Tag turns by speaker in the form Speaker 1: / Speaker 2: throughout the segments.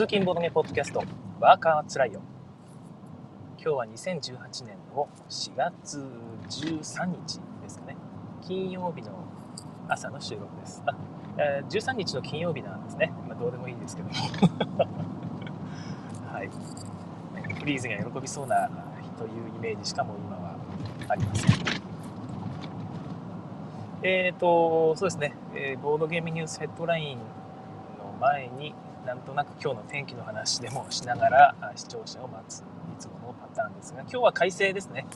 Speaker 1: 通勤ボードゲポッドキャスト。ワーカーつらいよ。今日は2018年の4月13日ですかね。金曜日の朝の収録です。あ、えー、13日の金曜日なんですね、まあ、どうでもいいですけども。はい。フリーズが喜びそうな日というイメージしかも今はありません。えっ、ー、とそうですね、えー、ボードゲームニュースヘッドラインの前になんとなく今日の天気の話でもしながら視聴者を待ついつものパターンですが今日は快晴ですね。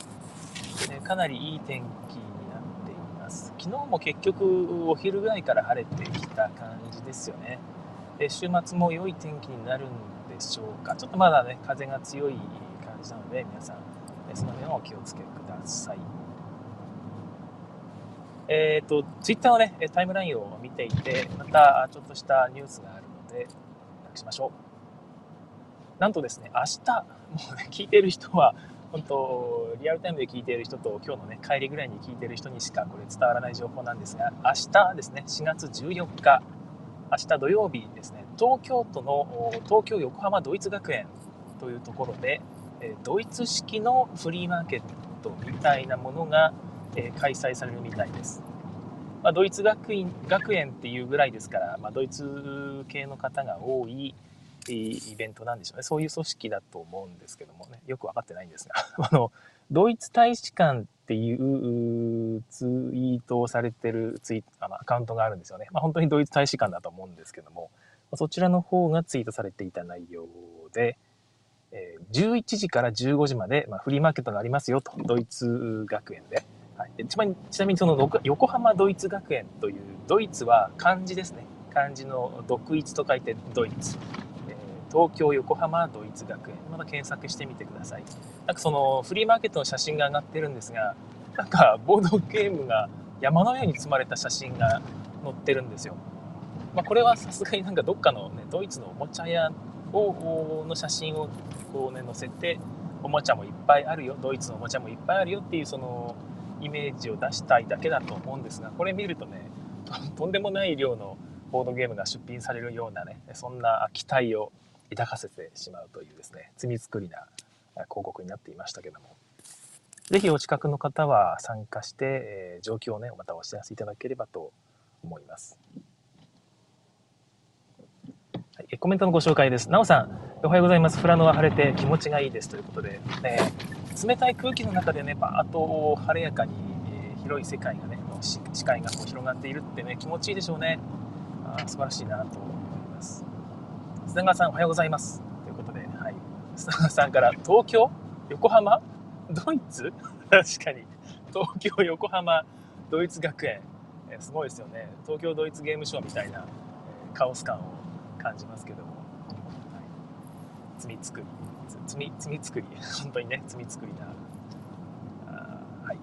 Speaker 1: でかなりいい天気になっています。昨日も結局お昼ぐらいから晴れてきた感じですよね。で週末も良い天気になるんでしょうか。ちょっとまだね風が強い感じなので皆さんその辺はお気をつけください。えっ、ー、と、ツイッターのね、タイムラインを見ていて、またちょっとしたニュースがあるので、しましょう。なんとですね、明日、もうね、聞いてる人は、本当、リアルタイムで聞いている人と、今日のね、帰りぐらいに聞いてる人にしかこれ伝わらない情報なんですが、明日ですね、4月14日、明日土曜日ですね、東京都の東京横浜ドイツ学園というところで、ドイツ式のフリーマーケットみたいなものが開催されるみたいです。まあ、ドイツ学院学園っていうぐらいですから、まあ、ドイツ系の方が多いイベントなんでしょうね。そういう組織だと思うんですけどもね。よく分かってないんですが。あのドイツ大使館っていうツイートをされてるツイあのアカウントがあるんですよね、まあ、本当にドイツ大使館だと思うんですけども。そちらの方がツイートされていた内容で、11時から15時まで、まあ、フリーマーケットがありますよと。ドイツ学園で、ちなみにちなみにその横浜ドイツ学園というドイツは漢字ですね。漢字の独立と書いてドイツ、え、東京横浜ドイツ学園。また検索してみてください。なんかそのフリーマーケットの写真が上がってるんですがなんかボードゲームが山のように積まれた写真が載ってるんですよ、まあ、これはさすがになんかどっかの、ね、ドイツのおもちゃ屋をの写真をこうね載せておもちゃもいっぱいあるよドイツのおもちゃもいっぱいあるよっていうそのイメージを出したいだけだと思うんですがこれ見るとね とんでもない量のボードゲームが出品されるようなねそんな期待を抱かせてしまうというですね罪作りな広告になっていましたけども是非お近くの方は参加して、えー、状況をねまたお知らせいただければと思います。はい、コメントのご紹介です。なおさん、おはようございます。富良野は晴れて気持ちがいいですということで、ね、冷たい空気の中でねバーッと晴れやかに、えー、広い世界がね視界がこう広がっているってね気持ちいいでしょうね。あ素晴らしいなと思います。砂川さんおはようございます。ということで、はい、砂川さんから東京横浜？ドイツ？確かに。東京横浜ドイツ学園、えー、すごいですよね。東京ドイツゲームショーみたいな、えー、カオス感を感じますけども、はい、罪作り。罪罪作り。本当にね罪作りな。はい。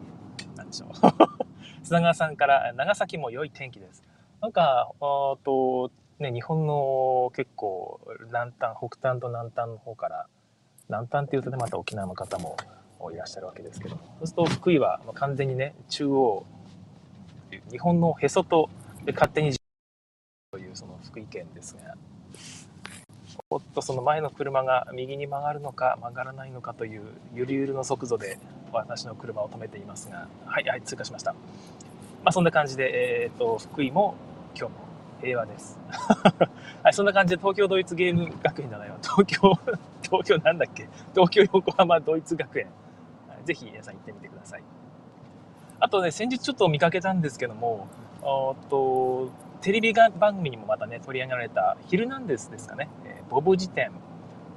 Speaker 1: 何でしょう。砂川さんから長崎も良い天気です。なんかあとね日本の結構南端北端と南端の方から南端っていうとねまた沖縄の方もいらっしゃるわけですけどそうすると福井は完全にね中央日本のへそとで勝手にというその福井県ですがおっとその前の車が右に曲がるのか曲がらないのかというゆるゆるの速度で私の車を止めていますがはいはい通過しました、まあ、そんな感じで、えーと、福井も今日も平和です。はいそんな感じで東京ドイツゲーム学園じゃないわ。東京 東京なんだっけ？東京横浜ドイツ学園。ぜひ皆さん行ってみてください。あとね先日ちょっと見かけたんですけどもおっとテレビ番組にもまたね取り上げられた「ヒルナンデス」ですかね、ボブ辞典。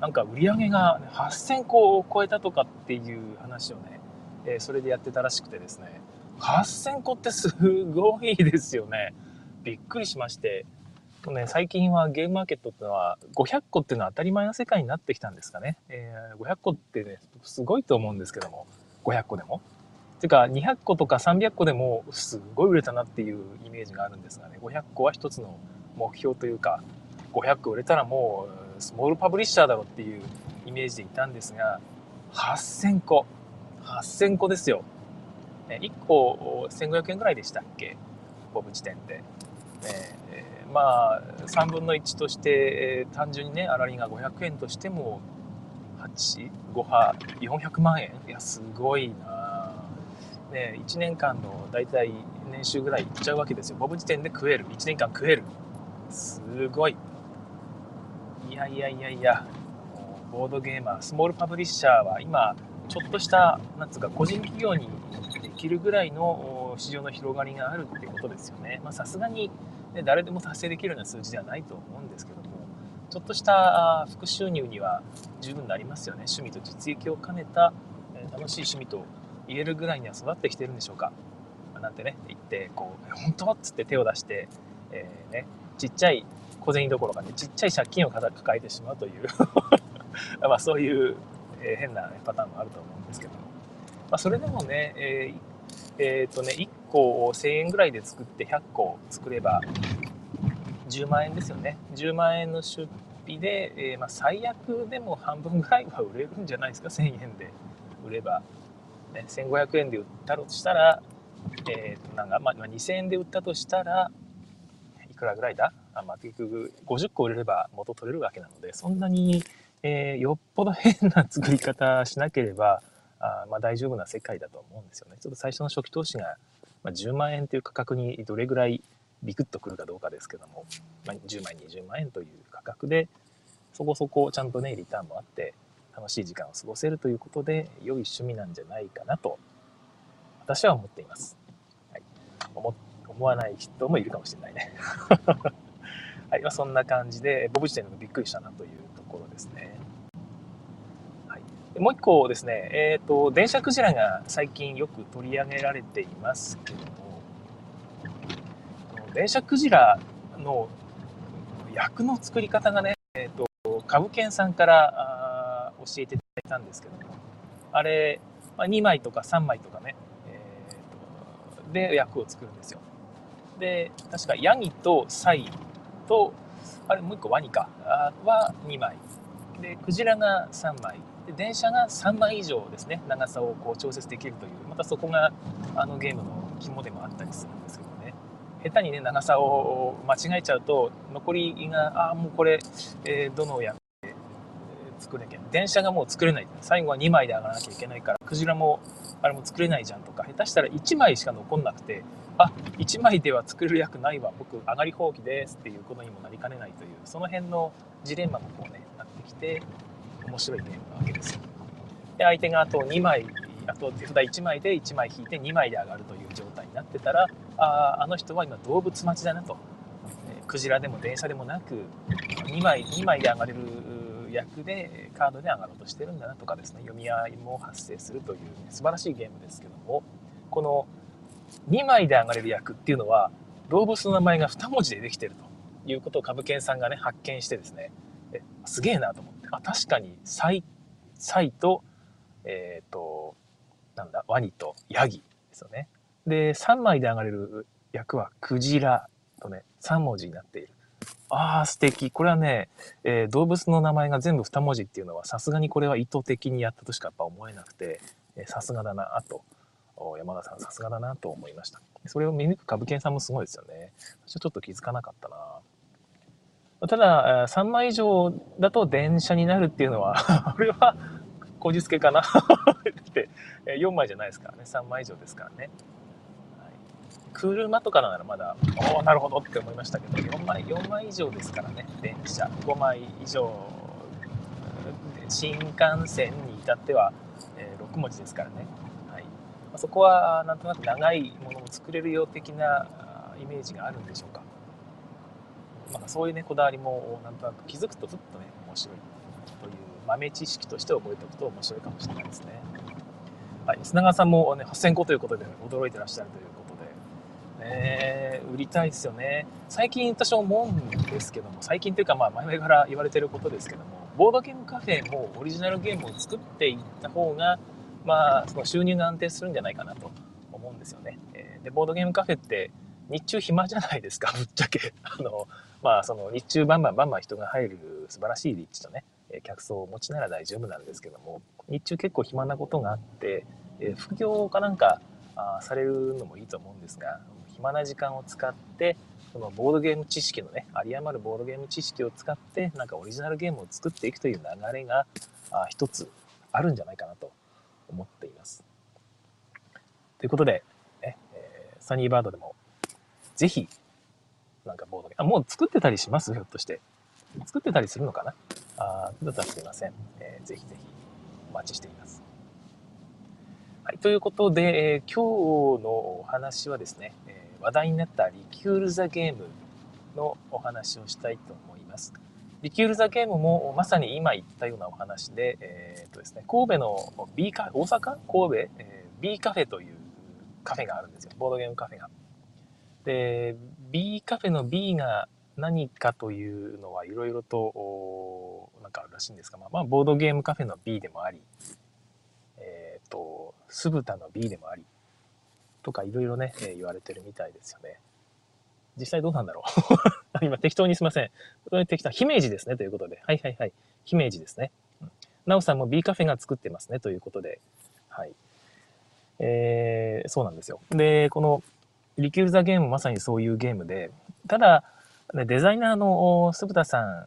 Speaker 1: なんか売り上げが8000個を超えたとかっていう話をね、え、それでやってたらしくてですね。8000個ってすごいですよね。びっくりしまして。ね、最近はゲームマーケットってのは500個っていうのは当たり前の世界になってきたんですかね、え、500個ってねすごいと思うんですけども。500個でも。てか200個とか300個でもすごい売れたなっていうイメージがあるんですがね。500個は一つの目標というか500個売れたらもうスモールパブリッシャーだろっていうイメージでいたんですが8000個。8000個ですよ。1個1500円ぐらいでしたっけ？ボブ時点で。えー、まあ3分の1として、えー、単純にね粗利が500円としても85波400万円？いやすごいな。ね1年間の大体年収ぐらいいっちゃうわけですよ。ボブ時点で食える。1年間食える。すごい。いやいやいやいや。ボードゲーマースモールパブリッシャーは今ちょっとしたなんつうか個人企業にできるぐらいの市場の広がりがあるってことですよね。さすがに、ね、誰でも達成できるような数字ではないと思うんですけどもちょっとした副収入には十分なりますよね。趣味と実益を兼ねた楽しい趣味と言えるぐらいには育ってきてるんでしょうか。なんてね言ってこう「本当?」っつって手を出して、えー、ね、ちっちゃい小銭どころかねちっちゃい借金を抱えてしまうという。まあそういう、え、変な、ね、パターンもあると思うんですけど。も、まあ、それでもね、えーえー、とね1個を1000円ぐらいで作って100個作れば10万円ですよね。10万円の出費で、えー、まあ、最悪でも半分ぐらいは売れるんじゃないですか1000円で。売れば、ね、1500円で売ったとしたら、えー、となんか、まあ、2000円で売ったとしたらいくらぐらいだ？あ、まあ、結局50個売れれば元取れるわけなのでそんなに、えー、よっぽど変な作り方しなければあまあ、大丈夫な世界だと思うんですよね。ちょっと最初の初期投資が、まあ、10万円という価格にどれぐらいビクッとくるかどうかですけども、まあ、10万円20万円という価格でそこそこちゃんとねリターンもあって楽しい時間を過ごせるということで良い趣味なんじゃないかなと私は思っています。はい、思思わない人もいるかもしれないね。はい、まあ、そんな感じで僕自体のびっくりしたなというところですね。はいもう一個ですね、えっ、ー、と、電車クジラが最近よく取り上げられていますけども、電車クジラの役の作り方がね、えっ、ー、と、株券さんからあ教えていただいたんですけども、あれ、まあ、2枚とか3枚とかね、えーと、で役を作るんですよ。で、確かヤギとサイと、あれもう一個ワニか、は2枚。で、クジラが3枚。で電車が3枚以上ですね。長さをこう調節できるという。またそこがあのゲームの肝でもあったりするんですけどね。下手にね長さを間違えちゃうと残りがああもうこれ、えー、どの役で作れなきゃ。電車がもう作れない。最後は2枚で上がらなきゃいけないからクジラもあれも作れないじゃんとか下手したら1枚しか残んなくてあ1枚では作る役ないわ僕上がり放棄ですっていうことにもなりかねないというその辺のジレンマもこうねなってきて面白いゲームなわけですよ。で相手があと2枚あと手札1枚で1枚引いて2枚で上がるという状態になってたらああの人は今動物待ちだなと、えクジラでも電車でもなく2枚 ,2 枚で上がれる役でカードで上がろうとしてるんだなとかですね読み合いも発生するという、ね、素晴らしいゲームですけどもこの2枚で上がれる役っていうのは動物の名前が2文字でできてるということを株券さんがね発見してですねえすげえなと思って。あ、確かに、サイ、サイと、えっ、ー、と、なんだ、ワニとヤギですよね。で、3枚で上がれる役はクジラとね、3文字になっている。ああ、素敵。これはね、えー、動物の名前が全部2文字っていうのは、さすがにこれは意図的にやったとしかやっぱ思えなくて、さすがだな、あと、山田さんさすがだなと思いました。それを見抜く株券さんもすごいですよね。私はちょっと気づかなかったな。ただ、3枚以上だと電車になるっていうのは これは、こじつけかな って4枚じゃないですからね、3枚以上ですからね。車とかならまだ、おお、なるほどって思いましたけど、4枚、4枚以上ですからね、電車。5枚以上、新幹線に至っては、え6文字ですからね。はい、まそこはなんとなく長いものを作れるよう的なイメージがあるんでしょうか。まあ、そういうねこだわりもなんとなく気づくとふっとね面白いという豆知識として覚えておくと面白いかもしれないですね。はい、砂川さんも、ね、8000個ということで、驚いてらっしゃるということ、ね、売りたいですよね。最近私思うんですけども、最近というかまあ前々から言われてることですけども、ボードゲームカフェもオリジナルゲームを作っていった方が、まあ、その収入が安定するんじゃないかなと思うんですよね。で、ボードゲームカフェって日中暇じゃないですか、ぶっちゃけ。あの、まあ、その日中バンバンバンバン人が入る素晴らしい立地とね、客層を持ちなら大丈夫なんですけども、日中結構暇なことがあって、副業かなんかあされるのもいいと思うんですが、暇な時間を使って、そのボードゲーム知識のね、有り余るボードゲーム知識を使って、なんかオリジナルゲームを作っていくという流れが、あ一つあるんじゃないかなと思っています。ということで、ね、えー、サニーバードでも、ぜひ、なんかボードゲーム、あ、もう作ってたりします？ひょっとして。作ってたりするのかな？あだったらすいません。えー、ぜひぜひお待ちしています。はい、ということで、えー、今日のお話はですね、話題になったリキュール・ザ・ゲームのお話をしたいと思います。リキュール・ザ・ゲームもまさに今言ったようなお話で、えーとですね、神戸の B カフェ大阪？神戸、えー、B カフェというカフェがあるんですよ。ボードゲームカフェが。で、B カフェの B が何かというのはいろいろとなんかあるらしいんですが、まあ、まあ、ボードゲームカフェの B でもあり、えっ、ー、と、酢豚の B でもあり、とかいろいろね、え、言われてるみたいですよね。実際どうなんだろう 今適当にすいません。適当、姫路ですね、ということで。はいはいはい。姫路ですね。うん、なおさんも B カフェが作ってますね、ということで。はい。えー、そうなんですよ。で、この、リキュール・ザ・ゲームまさにそういうゲームで、ただ、デザイナーの鈴田さん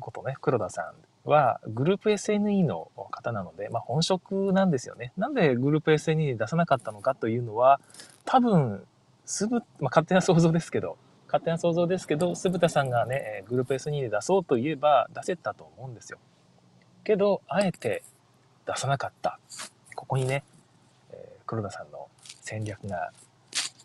Speaker 1: ことね、黒田さんはグループ SNE の方なので、まあ、本職なんですよね。なんでグループ SNE に出さなかったのかというのは、多分、すぶ、まあ、勝手な想像ですけど、勝手な想像ですけど、鈴田さんがね、グループ SNE で出そうと言えば出せたと思うんですよ。けど、あえて出さなかった。ここにね、え黒田さんの戦略が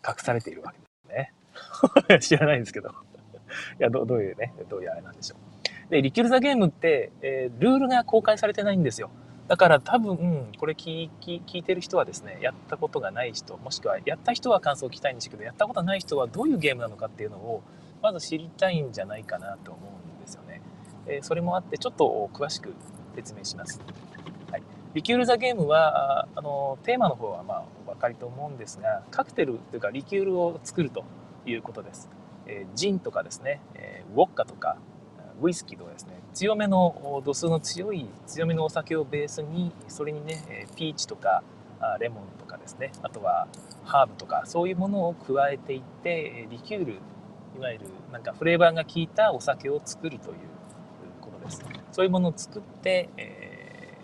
Speaker 1: 隠されているわけですね。知らないんですけど。いやど、どういうね、どういうあれなんでしょう。で、リキュールザゲームって、えー、ルールが公開されてないんですよ。だから多分、これ聞聞いてる人はですね、やったことがない人、もしくはやった人は感想を聞きたいんですけど、やったことない人はどういうゲームなのかっていうのを、まず知りたいんじゃないかなと思うんですよね。えー、それもあって、ちょっと詳しく説明します。はい、リキュール・ザ・ゲームは、あの、テーマの方はまあお分かりと思うんですが、カクテルというかリキュールを作るということです。えー、ジンとかですね、えー、ウォッカとか、ウイスキーとかですね強めの度数の強い強めのお酒をベースにそれにねピーチとかレモンとかですねあとはハーブとかそういうものを加えていってリキュールいわゆるなんかフレーバーが効いたお酒を作るということですそういうものを作って、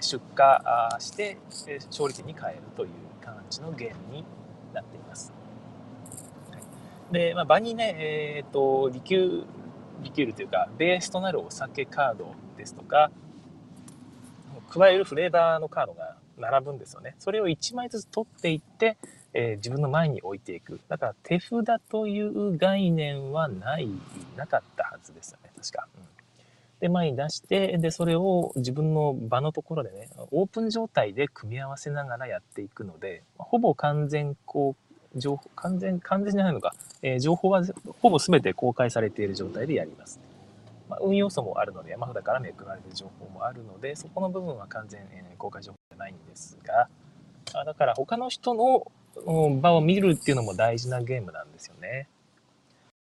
Speaker 1: 出荷して勝利点に変えるという感じのゲームになっています。で、まあ、場にね、えーと、リキューリキュールというかベースとなるお酒カードですとか加えるフレーバーのカードが並ぶんですよね。それを1枚ずつ取っていって、えー、自分の前に置いていく。だから手札という概念はないなかったはずですよね。確か、うん、で前に出してでそれを自分の場のところでねオープン状態で組み合わせながらやっていくのでほぼ完全こう情報、完全、完全じゃないのか、えー、情報はほぼ全て公開されている状態でやります。まあ、運要素もあるので、山札からめくられる情報もあるので、そこの部分は完全、えー、公開情報じゃないんですが、あだから他の人の場を見るっていうのも大事なゲームなんですよね。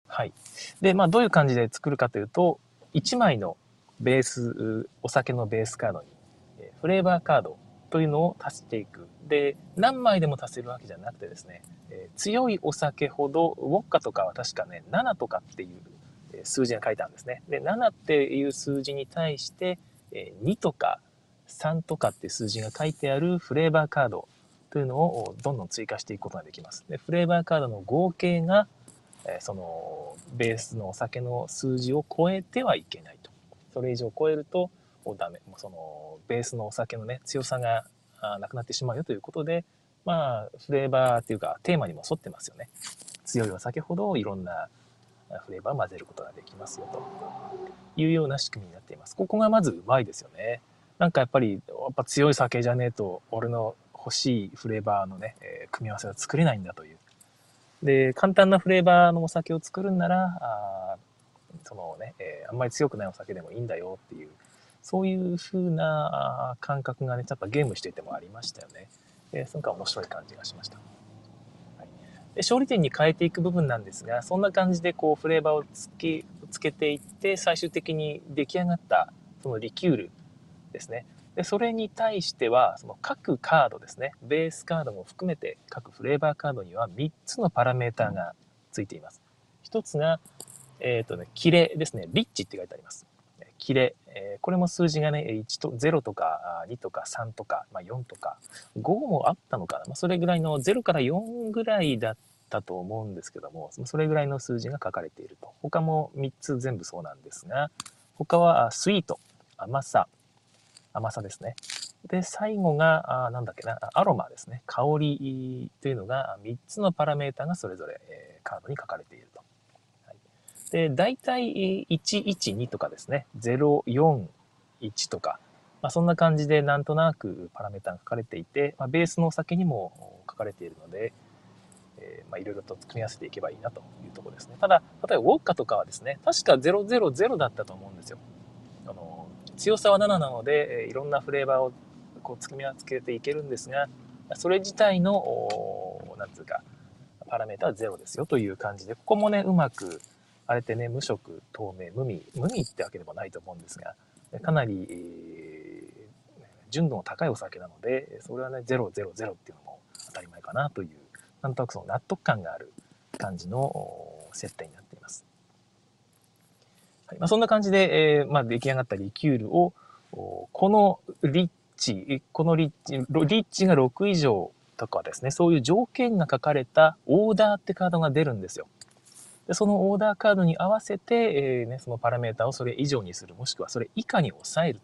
Speaker 1: はい。で、まあどういう感じで作るかというと、1枚のベース、お酒のベースカードに、フレーバーカードというのを足していく。で、何枚でも足せるわけじゃなくてですね、えー、強いお酒ほど、ウォッカとかは確かね、7とかっていう数字が書いてあるんですね。で、7っていう数字に対して、えー、2とか3とかっていう数字が書いてあるフレーバーカードというのをどんどん追加していくことができます。で、フレーバーカードの合計が、えー、そのベースのお酒の数字を超えてはいけないと。それ以上超えると、ダメ。もうそのベースのお酒のね、強さがなくなってしまうよということで、まあ、フレーバーっていうか、テーマにも沿ってますよね。強いお酒ほどいろんなフレーバーを混ぜることができますよというような仕組みになっています。ここがまずうまいですよね。なんかやっぱり、やっぱ強い酒じゃねえと、俺の欲しいフレーバーのね、え、組み合わせが作れないんだという。で、簡単なフレーバーのお酒を作るんなら、あそのね、えー、あんまり強くないお酒でもいいんだよっていう、そういう風な感覚がね、やっぱゲームしていてもありましたよね。えー、そのか面白い感じがしました。はい、で勝利点に変えていく部分なんですが、そんな感じでこうフレーバーをつけつけていって、最終的に出来上がったそのリキュールですね。でそれに対しては、その各カードですね、ベースカードも含めて各フレーバーカードには3つのパラメーターがついています。1つが、えっ、ー、とね、キレですね。リッチって書いてあります。キレ。えー、これも数字がね、1と0とか2とか3とか、まあ、4とか5もあったのかな。まあ、それぐらいの0から4ぐらいだったと思うんですけども、それぐらいの数字が書かれていると。他も3つ全部そうなんですが、他はスイート、甘さ、甘さですね。で、最後が、あなんだっけな、アロマですね。香りというのが3つのパラメータがそれぞれ、えー、カードに書かれている。で、大体112とかですね、041とか、まあ、そんな感じでなんとなくパラメータが書かれていて、まあ、ベースのお酒にも書かれているので、え、まあ、いろいろと組み合わせていけばいいなというところですね。ただ、例えばウォッカとかはですね、確か000だったと思うんですよ。あの強さは7なので、いろんなフレーバーをこう組み合わせていけるんですが、それ自体の、なんつうか、パラメータは0ですよという感じで、ここもね、うまく、あれってね、無色、透明、無味、無味ってわけでもないと思うんですが、かなり、えー、純度の高いお酒なので、それはね、000っていうのも当たり前かなという、なんとなくその納得感がある感じの設定になっています。はいまあ、そんな感じで、えーまあ、出来上がったリキュールを、このリッチ、このリッチ、リッチが6以上とかですね、そういう条件が書かれたオーダーってカードが出るんですよ。でそのオーダーカードに合わせて、えーね、そのパラメータをそれ以上にする、もしくはそれ以下に抑える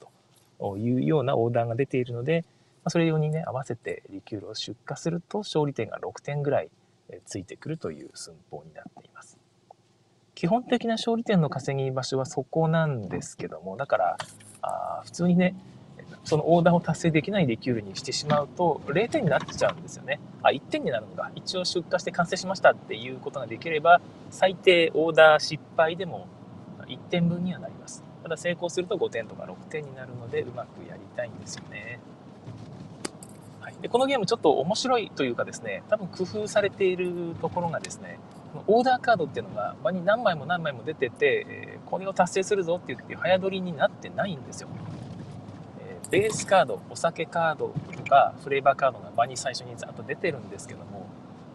Speaker 1: というようなオーダーが出ているので、まそれ用にね、合わせてリキュールを出荷すると勝利点が6点ぐらいついてくるという寸法になっています。基本的な勝利点の稼ぎ場所はそこなんですけども、だから、あ普通にね、そのオーダーを達成できないリキュールにしてしまうと0点になっちゃうんですよね。あ、1点になるのか。一応出荷して完成しましたっていうことができれば、最低オーダー失敗でも1点分にはなります。ただ成功すると5点とか6点になるので、うまくやりたいんですよね。はい、でこのゲームちょっと面白いというかですね、多分工夫されているところがですね、オーダーカードっていうのが場に何枚も何枚も出てて、えこれを達成するぞって言って早取りになってないんですよ。ベースカード、お酒カードとかフレーバーカードが場に最初にざっと出てるんですけども、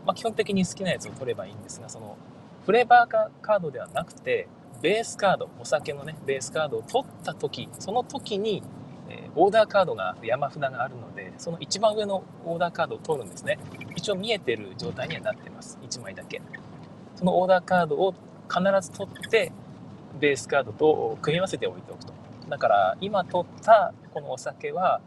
Speaker 1: まあ、基本的に好きなやつを取ればいいんですが、そのフレーバーカードではなくて、ベースカード、お酒のね、ベースカードを取った時、その時に、えー、オーダーカードが、山札があるので、その一番上のオーダーカードを取るんですね。一応見えてる状態にはなってます。1枚だけ。そのオーダーカードを必ず取って、ベースカードと組み合わせておいておくと。だから今取ったこのお酒は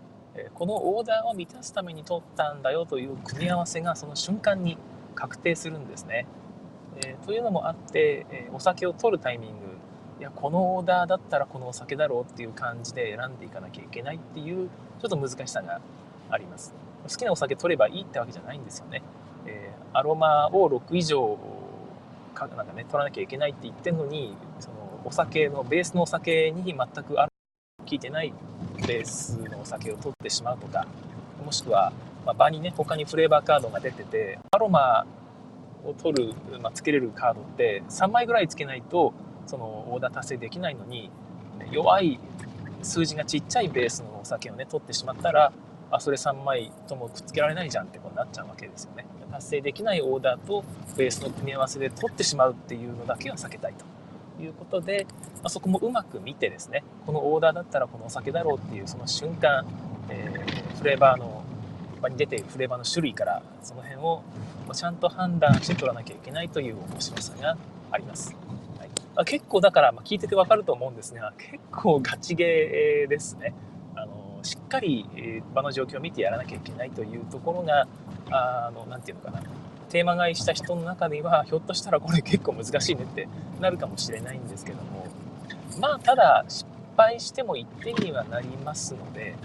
Speaker 1: このオーダーを満たすために取ったんだよという組み合わせがその瞬間に確定するんですね。えー、というのもあって、えー、お酒を取るタイミングいやこのオーダーだったらこのお酒だろうっていう感じで選んでいかなきゃいけないっていうちょっと難しさがあります。好きなお酒取ればいいってわけじゃないんですよね。えー、アロマを6以上かなんかね取らなきゃいけないって言ってんのにそのお酒のベースのお酒に全くある効いてないベースのお酒を取ってしまうとかもしくは、まあ、場にね他にフレーバーカードが出ててアロマを取る、まあ、つけれるカードって3枚ぐらいつけないとそのオーダー達成できないのに弱い数字がちっちゃいベースのお酒をね取ってしまったらあそれ3枚ともくっつけられないじゃんってことになっちゃうわけですよね。達成できないオーダーとベースの組み合わせで取ってしまうっていうのだけは避けたいと。いうことで、まあ、そこもうまく見てですねこのオーダーだったらこのお酒だろうっていうその瞬間、えー、フレーバーの場に出ているフレーバーの種類からその辺をちゃんと判断して取らなきゃいけないという面白さがあります。はいまあ、結構だからま聞いててわかると思うんですが結構ガチゲーですね。あのしっかり場の状況を見てやらなきゃいけないというところがあのなて言うのかなテーマ買いした人の中ではひょっとしたらこれ結構難しいねってなるかもしれないんですけども。まあただ失敗しても1点にはなりますので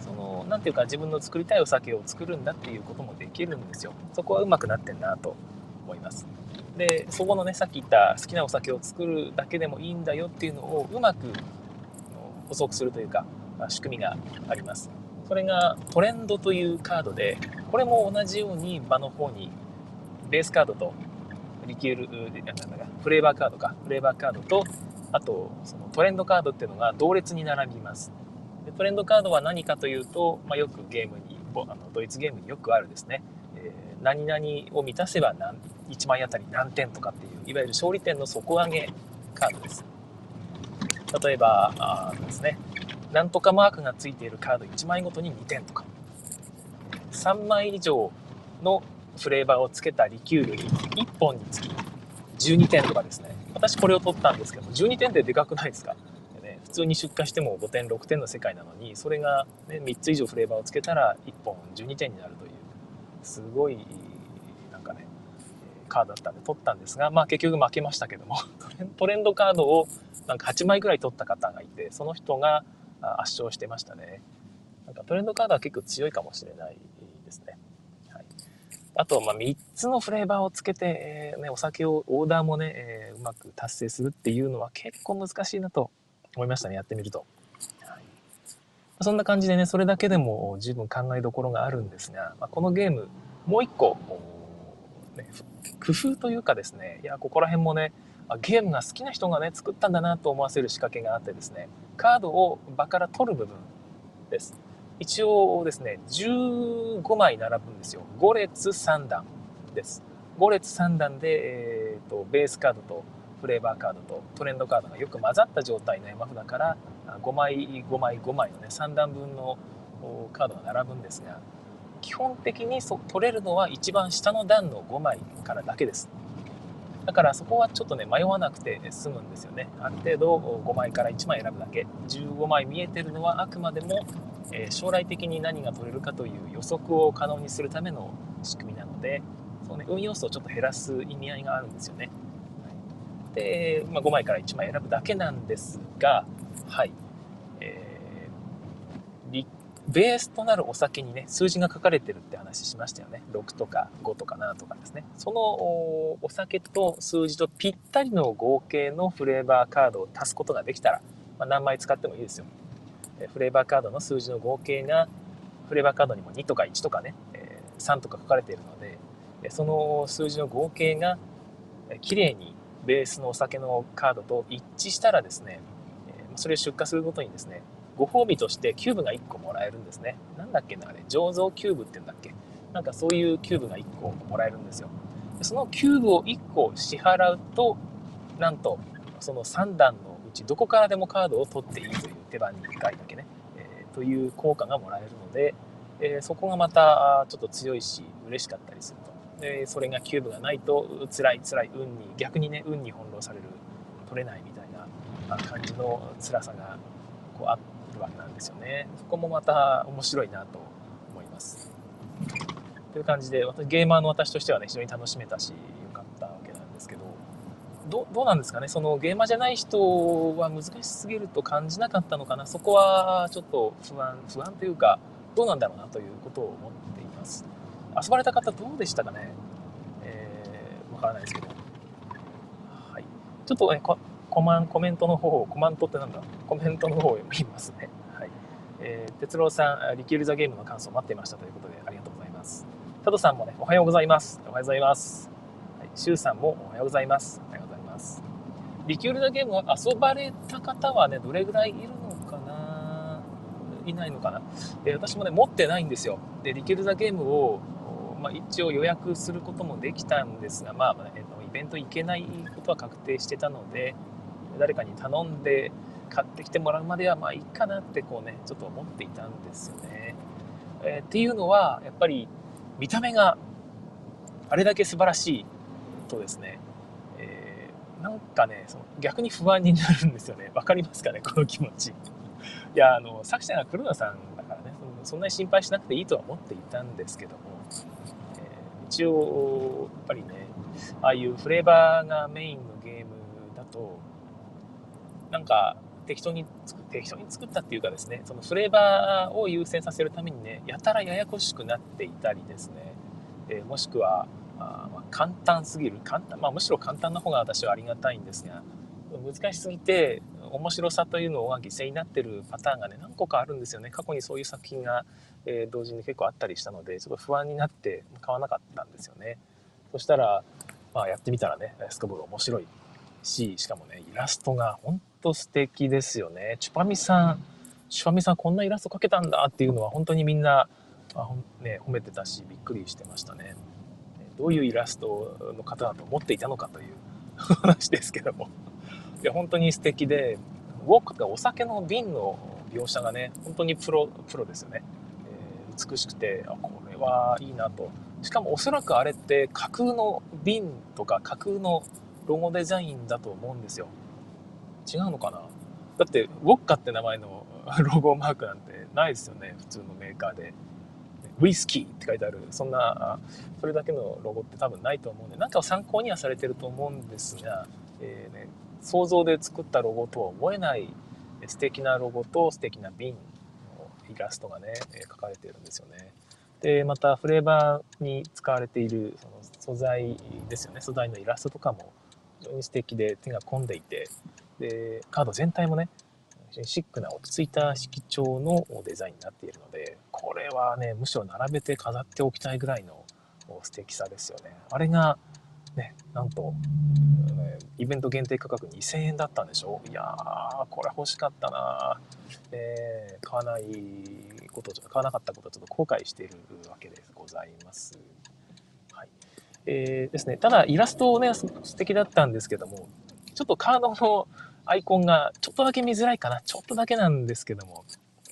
Speaker 1: その何ていうか自分の作りたいお酒を作るんだっていうこともできるんですよ。そこはうまくなってんなと思います。でそこのねさっき言った好きなお酒を作るだけでもいいんだよっていうのをうまく補足するというか、まあ、仕組みがあります。それがトレンドというカードでこれも同じように場の方にベースカードとリキュールなんだかフレーバーカードか。フレーバーカードとあとそのトレンドカードっていうのが同列に並びます。でトレンドカードは何かというと、まあ、よくゲームにあのドイツゲームによくあるですね、えー、何々を満たせば何1枚あたり何点とかっていういわゆる勝利点の底上げカードです。例えばあですね。なんとかマークがついているカード1枚ごとに2点とか。3枚以上のフレーバーをつけたリキュール1本につき12点とかですね。私これを取ったんですけど12点ってでかくないですか？普通に出荷しても5点6点の世界なのにそれが、ね、3つ以上フレーバーをつけたら1本12点になるというすごいなんかねカードだったんで取ったんですが、まあ、結局負けましたけども トレンドカードをなんか8枚ぐらい取った方がいてその人が圧勝してましたね。なんかトレンドカードは結構強いかもしれないですね、あとまあ3つのフレーバーをつけて、えーね、お酒をオーダーもね、えー、うまく達成するっていうのは結構難しいなと思いましたね、やってみると。はい、そんな感じでね、それだけでも十分考えどころがあるんですが、まあ、このゲーム、もう一個、ね、工夫というかですね、いや、ここら辺もね、ゲームが好きな人がね、作ったんだなと思わせる仕掛けがあってですね、カードを場から取る部分です。一応ですね、15枚並ぶんですよ。5列3段です。5列3段で、えーとベースカードとフレーバーカードとトレンドカードがよく混ざった状態の山札から5枚5枚5枚のね3段分のカードが並ぶんですが基本的にそ取れるのは一番下の段の5枚からだけですだからそこはちょっとね迷わなくて済むんですよね。ある程度5枚から1枚選ぶだけ。15枚見えてるのはあくまでも、え将来的に何が取れるかという予測を可能にするための仕組みなのでそう、ね、運用数をちょっと減らす意味合いがあるんですよね。で、まあ、5枚から1枚選ぶだけなんですが、はい。ベースとなるお酒にね、数字が書かれてるって話しましたよね。6とか5とか7とかですね。そのお酒と数字とぴったりの合計のフレーバーカードを足すことができたら、まあ、何枚使ってもいいですよ。フレーバーカードの数字の合計が、フレーバーカードにも2とか1とかね、3とか書かれているので、その数字の合計が綺麗にベースのお酒のカードと一致したらですね、それを出荷するごとにですね、ご褒美としてキューブが1個もらえるんですね。なんだっけな、あれ、醸造キューブって言うんだっけなんかそういうキューブが1個もらえるんですよ。そのキューブを1個支払うと、なんと、その3段のうちどこからでもカードを取っていいという手番に1回だけね、えー、という効果がもらえるので、えー、そこがまたちょっと強いし、嬉しかったりすると。でそれがキューブがないと辛い辛い運に逆にね運に翻弄される取れないみたいな感じの辛さがこうあるわけなんですよね。そこもまた面白いなと思います。という感じでゲーマーの私としてはね非常に楽しめたしよかったわけなんですけどどどうなんですかね？そのゲーマーじゃない人は難しすぎると感じなかったのかな？そこはちょっと不安不安というかどうなんだろうなということを思っています。遊ばれた方どうでしたかね？えー、わからないですけど。はい。ちょっとね、コマン、コメントの方を、コマントってなんだ？コメントの方を読みますね。はい。えー、哲郎さん、リキュールザゲームの感想を待っていましたということで、ありがとうございます。タドさんもね、おはようございます。おはようございます。はい。シュウさんもおはようございます。おはようございます。リキュールザゲームは遊ばれた方はね、どれぐらいいるのかな？いないのかな、え、私もね、持ってないんですよ。で、リキュールザゲームをまあ、一応予約することもできたんですが、まあえっと、イベント行けないことは確定してたので誰かに頼んで買ってきてもらうまではまあいいかなってこうねちょっと思っていたんですよね。えー、っていうのはやっぱり見た目があれだけ素晴らしいとですね、えー、なんかねその逆に不安になるんですよね。わかりますかねこの気持ち。いやあの作者が黒田さんだからねそんなに心配しなくていいとは思っていたんですけども一応やっぱりねああいうフレーバーがメインなんか適当に適当に作ったっていうかですねそのフレーバーを優先させるためにねやたらややこしくなっていたりですね、えー、もしくはあまあ簡単すぎる。簡単、まあ、むしろ簡単な方が私はありがたいんですが難しすぎて面白さというのが犠牲になってるパターンがね何個かあるんですよね。過去にそういう作品がえー、同時に結構あったりしたのでちょっと不安になって買わなかったんですよね。そしたら、まあ、やってみたらねスコボール面白いししかもねイラストがほんと素敵ですよね。チュパミさんチュパミさんこんなイラスト描けたんだっていうのは本当にみんなあね、褒めてたしびっくりしてましたね。どういうイラストの方だと思っていたのかという話ですけども。いや本当に素敵でウォークってお酒の瓶の描写がね本当にプロプロですよね、えー、美しくてあこれはいいなと。しかもおそらくあれって架空の瓶とか架空のロゴデザインだと思うんですよ。違うのかな？だってウォッカって名前の ロゴマークなんてないですよね普通のメーカーで。ウイスキーって書いてある。そんなそれだけのロゴって多分ないと思うんで。何かを参考にはされてると思うんですが、えーね、想像で作ったロゴとは思えない素敵なロゴと素敵な瓶のイラストがね書かれてるんですよね。でまたフレーバーに使われているその素材ですよね。素材のイラストとかも非常に素敵で手が込んでいてでカード全体もねシックな落ち着いた色調のデザインになっているのでこれはねむしろ並べて飾っておきたいぐらいの素敵さですよね。あれがねなんとイベント限定価格2000円だったんでしょ？いやーこれ欲しかったなえー、買わないことちょっと買わなかったことちょっと後悔しているわけでございます。はい。えー、ですね。ただイラストをね素敵だったんですけどもちょっとカードのアイコンがちょっとだけ見づらいかな。ちょっとだけなんですけども、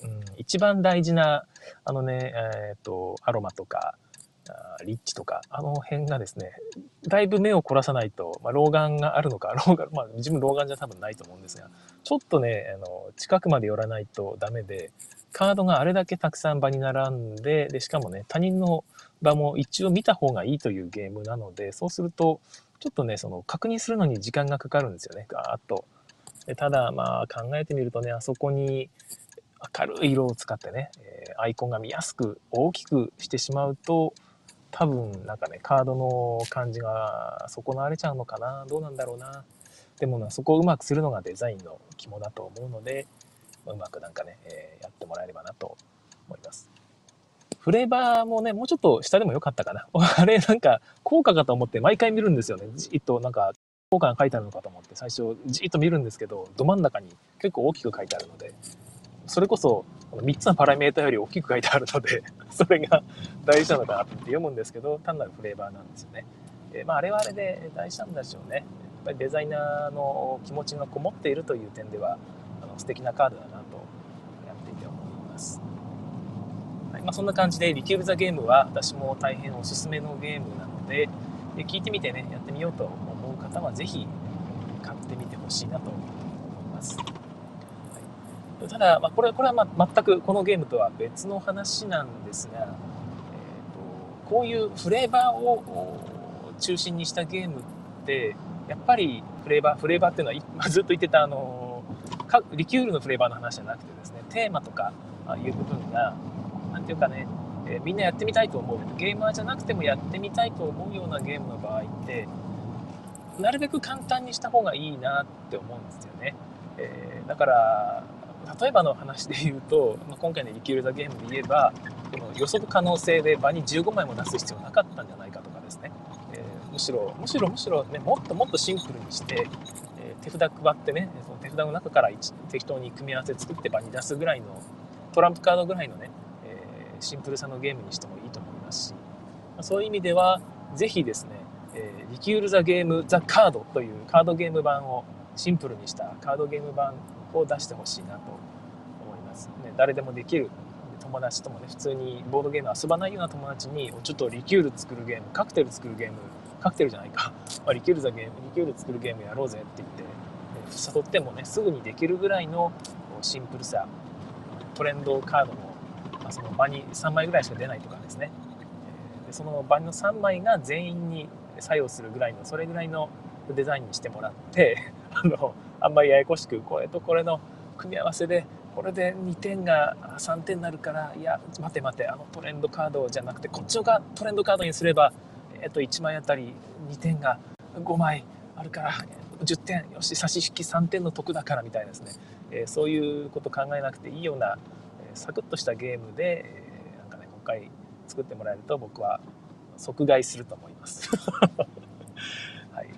Speaker 1: うん、一番大事な、あのね、えっ、ー、と、アロマとか、リッチとか、あの辺がですね、だいぶ目を凝らさないと、まあ、老眼があるのか、老眼、まあ、自分老眼じゃ多分ないと思うんですが、ちょっとね、あの、近くまで寄らないとダメで、カードがあれだけたくさん場に並んで、で、しかもね、他人の場も一応見た方がいいというゲームなので、そうすると、ちょっとね、その確認するのに時間がかかるんですよね、ガーッと。でただまあ考えてみるとねあそこに明るい色を使ってね、えアイコンが見やすく大きくしてしまうと多分なんかねカードの感じが損なわれちゃうのかなどうなんだろうな。でもなそこをうまくするのがデザインの肝だと思うのでうまくなんかね、えー、やってもらえればなと思います。フレーバーもねもうちょっと下でもよかったかな。あれなんか効果かと思って毎回見るんですよね。じっとなんか効果が書いてあるのかと思って最初じっと見るんですけどど真ん中に結構大きく書いてあるのでそれこそ3つのパラメータより大きく書いてあるので それが大事なのかなって読むんですけど単なるフレーバーなんですよね。えまあ、あれはあれで大事なんでしょうね。やっぱりデザイナーの気持ちがこもっているという点ではあの素敵なカードだなとやっていて思います。はいまあ、そんな感じでリキュール・ザ・ゲームは私も大変おすすめのゲームなのでで聞いてみてねやってみようと思方は是非買ってみてほしいなと思います。はい、ただ、まあ、これこれはま全くこのゲームとは別の話なんですが、えーと、こういうフレーバーを中心にしたゲームってやっぱりフレーバーフレーバーっていうのは、まあ、ずっと言ってたあのリキュールのフレーバーの話じゃなくてですね。テーマとかいう部分が何ていうかねえ、みんなやってみたいと思う。ゲーマーじゃなくてもやってみたいと思うようなゲームの場合ってなるべく簡単にした方がいいなって思うんですよね。えー、だから例えばの話で言うと、まあ、今回のリキュール・ザ・ゲームで言えばこの予測可能性で場に15枚も出す必要なかったんじゃないかとかですね、えー、むしろむしろむしろねもっともっとシンプルにして、えー、手札配ってねその手札の中から適当に組み合わせ作って場に出すぐらいのトランプカードぐらいのね、えシンプルさのゲームにしてもいいと思いますし、まあ、そういう意味では是非ですね、リキュール・ザ・ゲーム・ザ・カードというカードゲーム版をシンプルにしたカードゲーム版を出してほしいなと思います、ね、誰でもできる。友達ともね普通にボードゲーム遊ばないような友達にちょっとリキュール作るゲームカクテル作るゲームカクテルじゃないか、まあ、リキュール・ザ・ゲームリキュール作るゲームやろうぜって言って誘ってもねすぐにできるぐらいのシンプルさトレンドカードも、まあ、その場に3枚ぐらいしか出ないとかですね。でその場の3枚が全員に作用するぐらいのそれぐらいのデザインにしてもらって あのあんまりややこしくこれとこれの組み合わせでこれで2点が3点になるからいや待て待てあのトレンドカードじゃなくてこっちがトレンドカードにすれば、えっと、1枚あたり2点が5枚あるから10点よし差し引き3点の得だからみたいですね、えー、そういうこと考えなくていいような、えー、サクッとしたゲームで、えー、なんかね今回作ってもらえると僕は即買いすると思います。はいま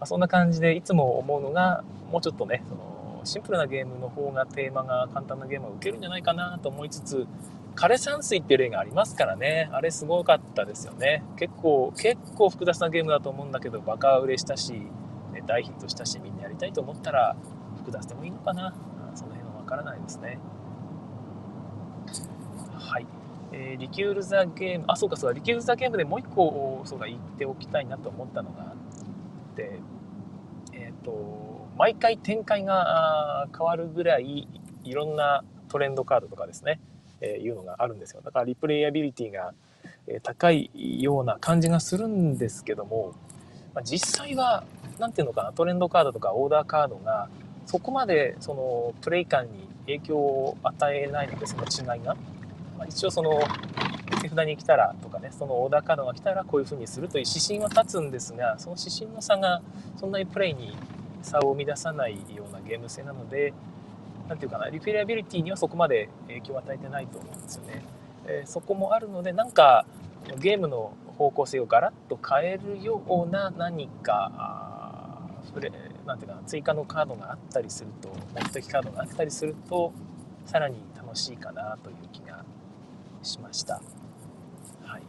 Speaker 1: あ、そんな感じでいつも思うのがもうちょっとねそのシンプルなゲームの方がテーマが簡単なゲームは受けるんじゃないかなと思いつつ枯山水っていう例がありますからね。あれすごかったですよね。結構、結構複雑なゲームだと思うんだけど、バカ売れしたし、ね、大ヒットしたし、みんなやりたいと思ったら、複雑でもいいのかな。その辺はわからないですね。はい。えー、リキュール・ザ・ゲーム、あ、そうかそうだ、リキュール・ザ・ゲームでもう一個、そうだ、言っておきたいなと思ったのがあって、えっ、ー、と、毎回展開が変わるぐらい、いろんなトレンドカードとかですね、えー、いうのがあるんですよ。だからリプレイアビリティが高いような感じがするんですけども、まあ、実際は、何ていうのかな、トレンドカードとかオーダーカードが、そこまでそのプレイ感に影響を与えないので、その違いが。まあ、一応その手札に来たらとかね、そのオーダーカードが来たらこういう風にするという指針は立つんですが、その指針の差がそんなにプレイに差を生み出さないようなゲーム性なので、何て言うかな、リフィリアビリティにはそこまで影響を与えてないと思うんですよね。えー、そこもあるので、なんかゲームの方向性をガラッと変えるような何か、それ、なんていうかな、追加のカードがあったりすると、目的カードがあったりすると、さらに楽しいかなという気がしました。はい。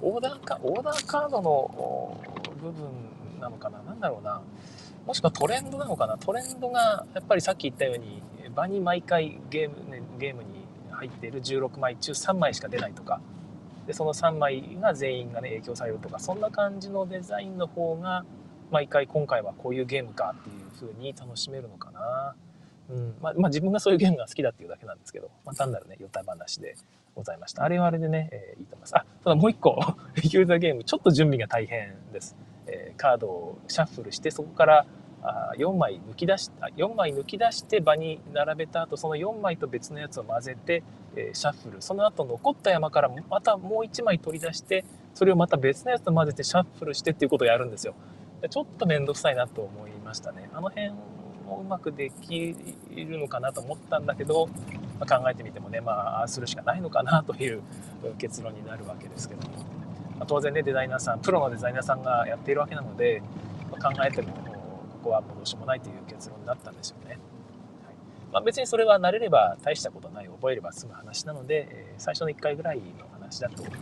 Speaker 1: オーダーか、オーダーカードの部分なのかな？なんだろうな。もしくはトレンドなのかな？トレンドがやっぱりさっき言ったように場に毎回ゲーム,、ね、ゲームに入っている16枚中3枚しか出ないとかでその3枚が全員がね影響されるとかそんな感じのデザインの方が毎回今回はこういうゲームかっていう風に楽しめるのかな。うんまあ、まあ、自分がそういうゲームが好きだっていうだけなんですけど、まあ、単なるね、ヨタ話でございました。あれはあれでね、えー、いいと思います。あ、ただもう一個、ユーザーゲーム、ちょっと準備が大変です。えー、カードをシャッフルして、そこからあ4枚抜き出し4枚抜き出して場に並べた後その4枚と別のやつを混ぜて、えー、シャッフルその後残った山からまたもう1枚取り出してそれをまた別のやつと混ぜてシャッフルしてっていうことをやるんですよちょっと面倒くさいなと思いましたねあの辺もうまくできるのかなと思ったんだけど、まあ、考えてみてもねまあするしかないのかなという結論になるわけですけども、まあ、当然ねデザイナーさんプロのデザイナーさんがやっているわけなので、まあ、考えてもここはもうどうしようもないという結論になったんですよね。はいまあ、別にそれは慣れれば大したことない覚えれば済む話なので、え、最初の1回ぐらいの話だと思い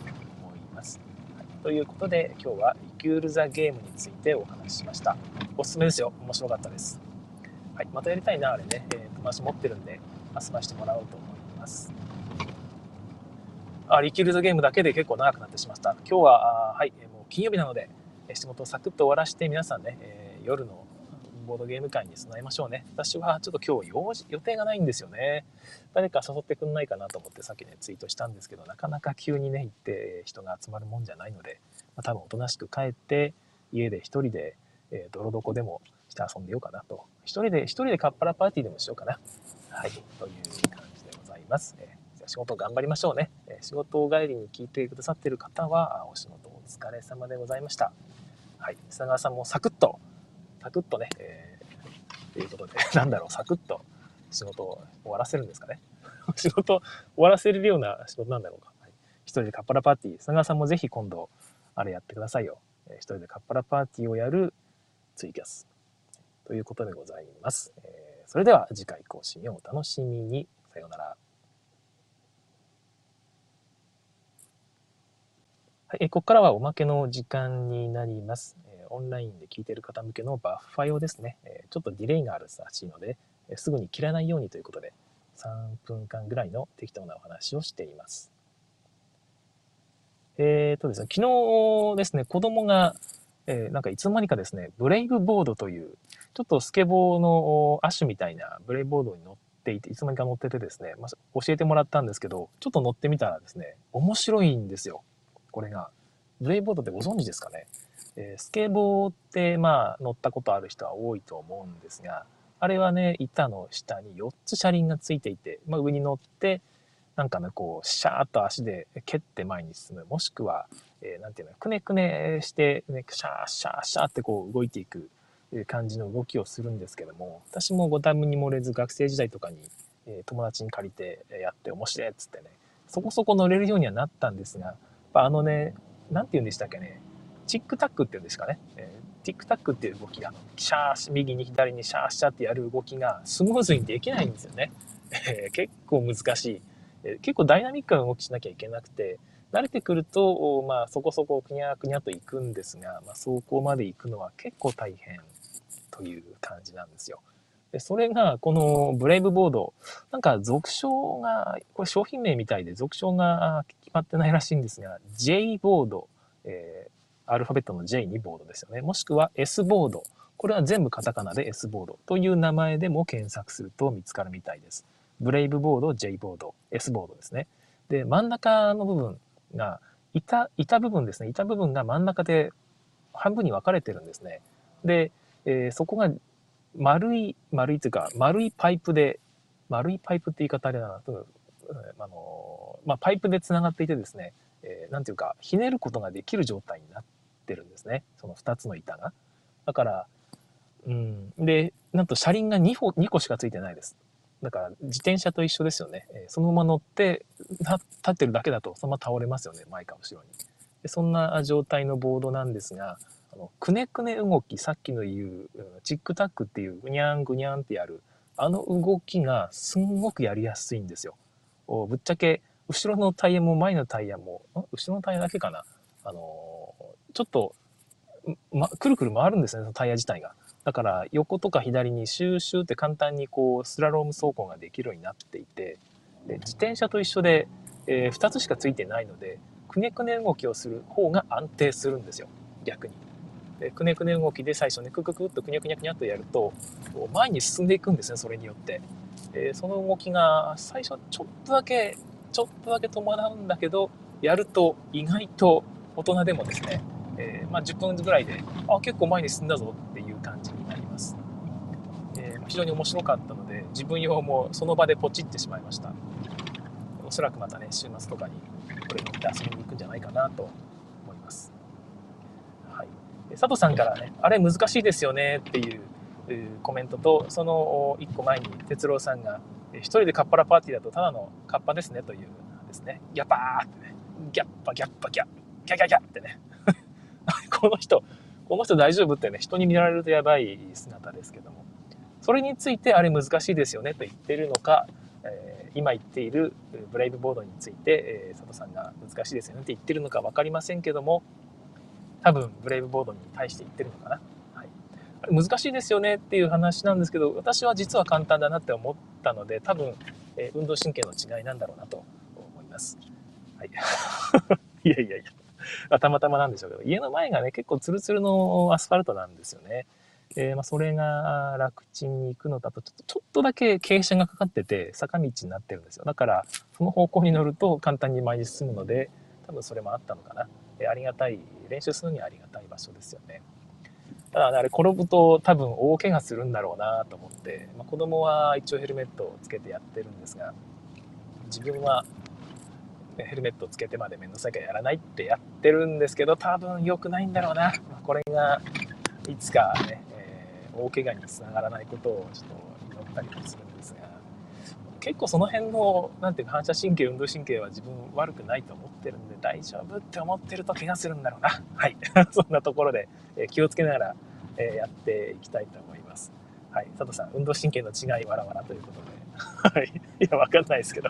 Speaker 1: ます。はい、ということで今日はリキュール・ザ・ゲームについてお話ししました。おすすめですよ。面白かったです。はい、またやりたいな、あれね。えー、友達持ってるんで遊ばしてもらおうと思います。あ、リキュール・ザ・ゲームだけで結構長くなってしまった。今日は、はい、もう金曜日なので、仕事をサクッと終わらして皆さんね、えー、夜のボードゲーム会に備えましょうね。私はちょっと今日用事予定がないんですよね。誰か誘ってくんないかなと思ってさっきねツイートしたんですけど、なかなか急にね行って人が集まるもんじゃないので、まあ、多分おとなしく帰って家で一人で、えー、泥床でもして遊んでようかなと。一人で、一人でカッパラパーティーでもしようかな。はい。という感じでございます。えー、じゃ仕事頑張りましょうね。えー、仕事帰りに聞いてくださってる方は、お仕事お疲れ様でございました。はい。砂川さんもサクッとサクッとね、えー、ということで、なんだろう、サクッと仕事を終わらせるんですかね。仕事終わらせるような仕事なんだろうか。はい、一人でカッパラパーティー、砂川さんもぜひ今度、あれやってくださいよ。えー、一人でカッパラパーティーをやるツイキャス。ということでございます。えー、それでは次回更新をお楽しみに。さようなら。はい、ここからはおまけの時間になります。オンラインで聞いている方向けのバッファ用ですね、ちょっとディレイがあるらしいので、すぐに切らないようにということで、3分間ぐらいの適当なお話をしています。えっ、ー、とですね、昨日ですね、子供が、えー、なんかいつの間にかですね、ブレイブボードという、ちょっとスケボーのアッシュみたいなブレイボードに乗っていて、いつの間にか乗っててですね、まあ、教えてもらったんですけど、ちょっと乗ってみたらですね、面白いんですよ。これが。ブレイボードってご存知ですかね？えスケボーってまあ乗ったことある人は多いと思うんですが、あれはね、板の下に4つ車輪がついていて、まあ、上に乗って、なんかね、こう、シャーッと足で蹴って前に進む。もしくは、えー、なんていうの、くねくねして、ね、シャーシャーシャーってこう動いていくいう感じの動きをするんですけども、私もご多分に漏れず学生時代とかに、え、友達に借りてやって面白いっつってね、そこそこ乗れるようにはなったんですが、あのね、なんて言うんでしたっけね、チックタックっていうんですかね、え、ティックタックっていう動きが、シャー右に左にシャーシャーってやる動きがスムーズにできないんですよね。え、結構難しいえ結構ダイナミックな動きしなきゃいけなくて、慣れてくると、まあ、そこそこくにゃくにゃと行くんですが、まあ、そこまで行くのは結構大変という感じなんですよ。でそれが、このブレイブボード、なんか俗称が、これ商品名みたいで俗称が決まってないらしいんですが、J ボード、えー、アルファベットの J にボードですよね。もしくは S ボード。これは全部カタカナで S ボードという名前でも検索すると見つかるみたいです。ブレイブボード、J ボード、S ボードですね。で、真ん中の部分が、板、板部分ですね。板部分が真ん中で半分に分かれてるんですね。で、えー、そこが丸い、丸いというか、丸いパイプで、丸いパイプって言い方あれだな、あの、まあ、パイプで繋がっていてですね、えー、ていうか、ひねることができる状態になってるんですね。その2つの板が。だから、うん。で、なんと車輪が2個 ,2 個しかついてないです。だから自転車と一緒ですよね。えー、そのまま乗って立ってるだけだとそのまま倒れますよね。前か後ろに。でそんな状態のボードなんですが、のくねくね動き、さっきの言うチックタックっていうぐにゃんぐにゃんってやる、あの動きがすんごくやりやすいんですよ。ぶっちゃけ後ろのタイヤも前のタイヤも、後ろのタイヤだけかな。あのちょっと、ま、くるくる回るんですね、そのタイヤ自体が。だから横とか左にシューシューって簡単にこうスラローム走行ができるようになっていてで自転車と一緒で、えー、2つしかついてないのでくねくね動きをする方が安定するんですよ逆に。でくねくね動きで最初ねクククッとくにゃくにゃくにゃっとやると前に進んでいくんですねそれによって。え、その動きが最初ちょっとだけちょっとだけ伴うんだけどやると意外と大人でもですね、えー、まあ、10分ぐらいであ結構前に進んだぞっていう感じになります、えー、非常に面白かったので自分用もその場でポチってしまいましたおそらくまたね週末とかにこれ乗って遊びに行くんじゃないかなと、佐藤さんからねあれ難しいですよねっていうコメントとその1個前に哲郎さんが一人でカッパラパーティーだとただのカッパですねというですね。ギャパーってね。ギャッパギャッパギャッギャギャギャってね。この人この人大丈夫ってね、人に見られるとやばい姿ですけども、それについてあれ難しいですよねと言ってるのか、えー、今言っているブレイブボードについて、えー、佐藤さんが難しいですよねって言ってるのか分かりませんけども、多分ブレイブボードに対して言ってるのかな。はい、難しいですよねっていう話なんですけど、私は実は簡単だなって思ったので、多分、えー、運動神経の違いなんだろうなと思います。はい。いやいやいや。たまたまなんでしょうけど、家の前がね、結構ツルツルのアスファルトなんですよね。えー、まあ、それが楽ちんに行くのだとちょっと、ちょっとだけ傾斜がかかってて、坂道になってるんですよ。だから、その方向に乗ると簡単に前に進むので、多分それもあったのかな。ありがたい、練習するにはありがたい場所ですよね。ただ、ね、あれ転ぶと多分大怪我するんだろうなと思って、まあ、子供は一応ヘルメットをつけてやってるんですが、自分はヘルメットをつけてまで面倒くさいからやらないってやってるんですけど、多分良くないんだろうな。これがいつかね、えー、大怪我につながらないことをちょっと祈ったりもする、結構その辺の、なんていうか反射神経、運動神経は自分悪くないと思ってるんで大丈夫って思ってると怪我するんだろうな。はい。そんなところで、え気をつけながら、えやっていきたいと思います。はい。佐藤さん、運動神経の違いわらわらということで、はい。いや、わかんないですけど。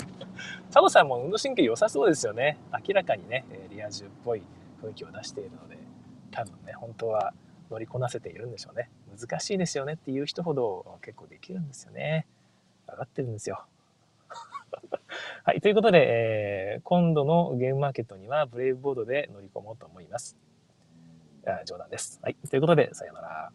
Speaker 1: 佐藤さんも運動神経良さそうですよね。明らかにね、リア充っぽい雰囲気を出しているので、多分ね、本当は乗りこなせているんでしょうね。難しいですよねっていう人ほど結構できるんですよね。分かってるんですよ。はい。ということで、えー、今度のゲームマーケットにはブレイブボードで乗り込もうと思います。冗談です。はい。ということで、さようなら。